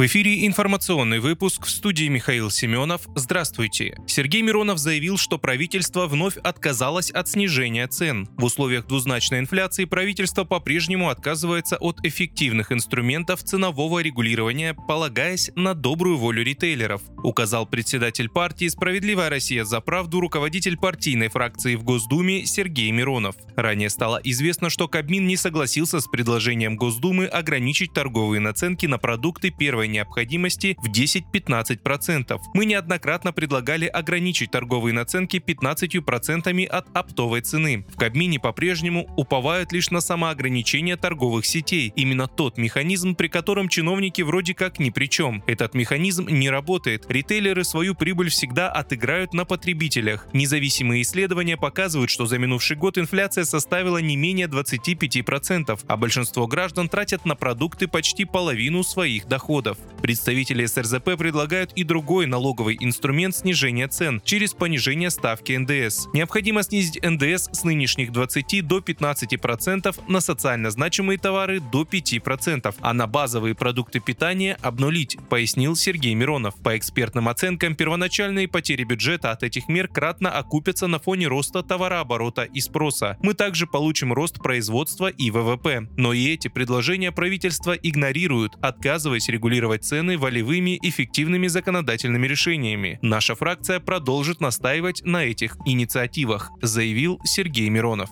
В эфире информационный выпуск в студии Михаил Семенов. Здравствуйте. Сергей Миронов заявил, что правительство вновь отказалось от снижения цен. В условиях двузначной инфляции правительство по-прежнему отказывается от эффективных инструментов ценового регулирования, полагаясь на добрую волю ритейлеров, указал председатель партии «Справедливая Россия за правду» руководитель партийной фракции в Госдуме Сергей Миронов. Ранее стало известно, что Кабмин не согласился с предложением Госдумы ограничить торговые наценки на продукты первой необходимости в 10-15%. Мы неоднократно предлагали ограничить торговые наценки 15% от оптовой цены. В Кабмине по-прежнему уповают лишь на самоограничение торговых сетей. Именно тот механизм, при котором чиновники вроде как ни при чем. Этот механизм не работает. Ритейлеры свою прибыль всегда отыграют на потребителях. Независимые исследования показывают, что за минувший год инфляция составила не менее 25%, а большинство граждан тратят на продукты почти половину своих доходов. Представители СРЗП предлагают и другой налоговый инструмент снижения цен через понижение ставки НДС. Необходимо снизить НДС с нынешних 20 до 15% на социально значимые товары до 5%, а на базовые продукты питания обнулить, пояснил Сергей Миронов. По экспертным оценкам, первоначальные потери бюджета от этих мер кратно окупятся на фоне роста товарооборота и спроса. Мы также получим рост производства и ВВП. Но и эти предложения правительства игнорируют, отказываясь регулировать цены волевыми эффективными законодательными решениями. Наша фракция продолжит настаивать на этих инициативах, заявил Сергей Миронов.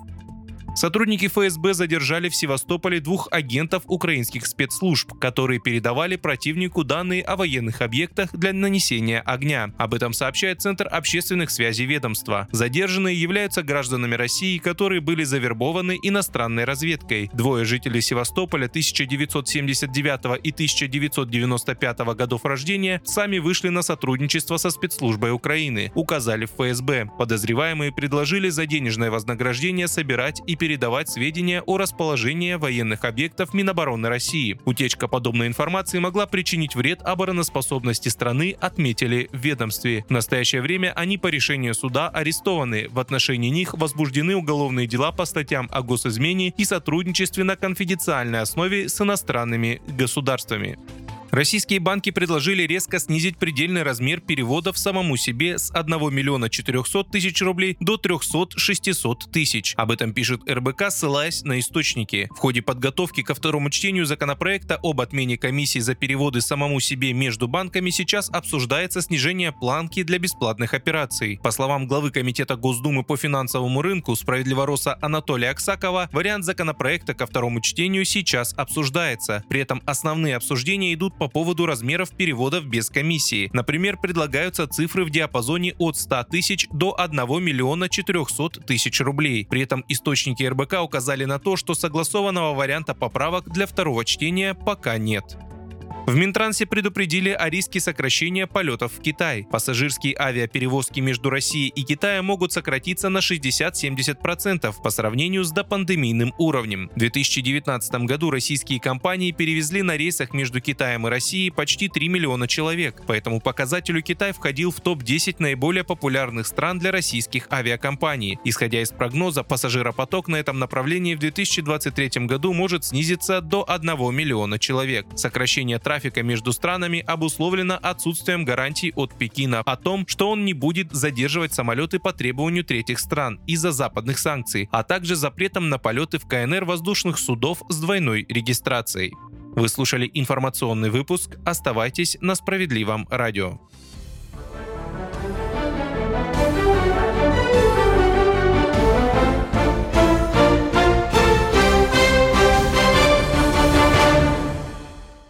Сотрудники ФСБ задержали в Севастополе двух агентов украинских спецслужб, которые передавали противнику данные о военных объектах для нанесения огня. Об этом сообщает Центр общественных связей ведомства. Задержанные являются гражданами России, которые были завербованы иностранной разведкой. Двое жителей Севастополя 1979 и 1995 годов рождения сами вышли на сотрудничество со спецслужбой Украины, указали в ФСБ. Подозреваемые предложили за денежное вознаграждение собирать и передавать передавать сведения о расположении военных объектов Минобороны России. Утечка подобной информации могла причинить вред обороноспособности страны, отметили в ведомстве. В настоящее время они по решению суда арестованы. В отношении них возбуждены уголовные дела по статьям о госизмене и сотрудничестве на конфиденциальной основе с иностранными государствами. Российские банки предложили резко снизить предельный размер переводов самому себе с 1 миллиона 400 тысяч рублей до 300-600 тысяч. Об этом пишет РБК, ссылаясь на источники. В ходе подготовки ко второму чтению законопроекта об отмене комиссии за переводы самому себе между банками сейчас обсуждается снижение планки для бесплатных операций. По словам главы Комитета Госдумы по финансовому рынку справедливороса Анатолия Аксакова, вариант законопроекта ко второму чтению сейчас обсуждается. При этом основные обсуждения идут по поводу размеров переводов без комиссии. Например, предлагаются цифры в диапазоне от 100 тысяч до 1 миллиона 400 тысяч рублей. При этом источники РБК указали на то, что согласованного варианта поправок для второго чтения пока нет. В Минтрансе предупредили о риске сокращения полетов в Китай. Пассажирские авиаперевозки между Россией и Китаем могут сократиться на 60-70% по сравнению с допандемийным уровнем. В 2019 году российские компании перевезли на рейсах между Китаем и Россией почти 3 миллиона человек. По этому показателю Китай входил в топ-10 наиболее популярных стран для российских авиакомпаний. Исходя из прогноза, пассажиропоток на этом направлении в 2023 году может снизиться до 1 миллиона человек. Сокращение трафика трафика между странами обусловлено отсутствием гарантий от Пекина о том, что он не будет задерживать самолеты по требованию третьих стран из-за западных санкций, а также запретом на полеты в КНР воздушных судов с двойной регистрацией. Вы слушали информационный выпуск. Оставайтесь на справедливом радио.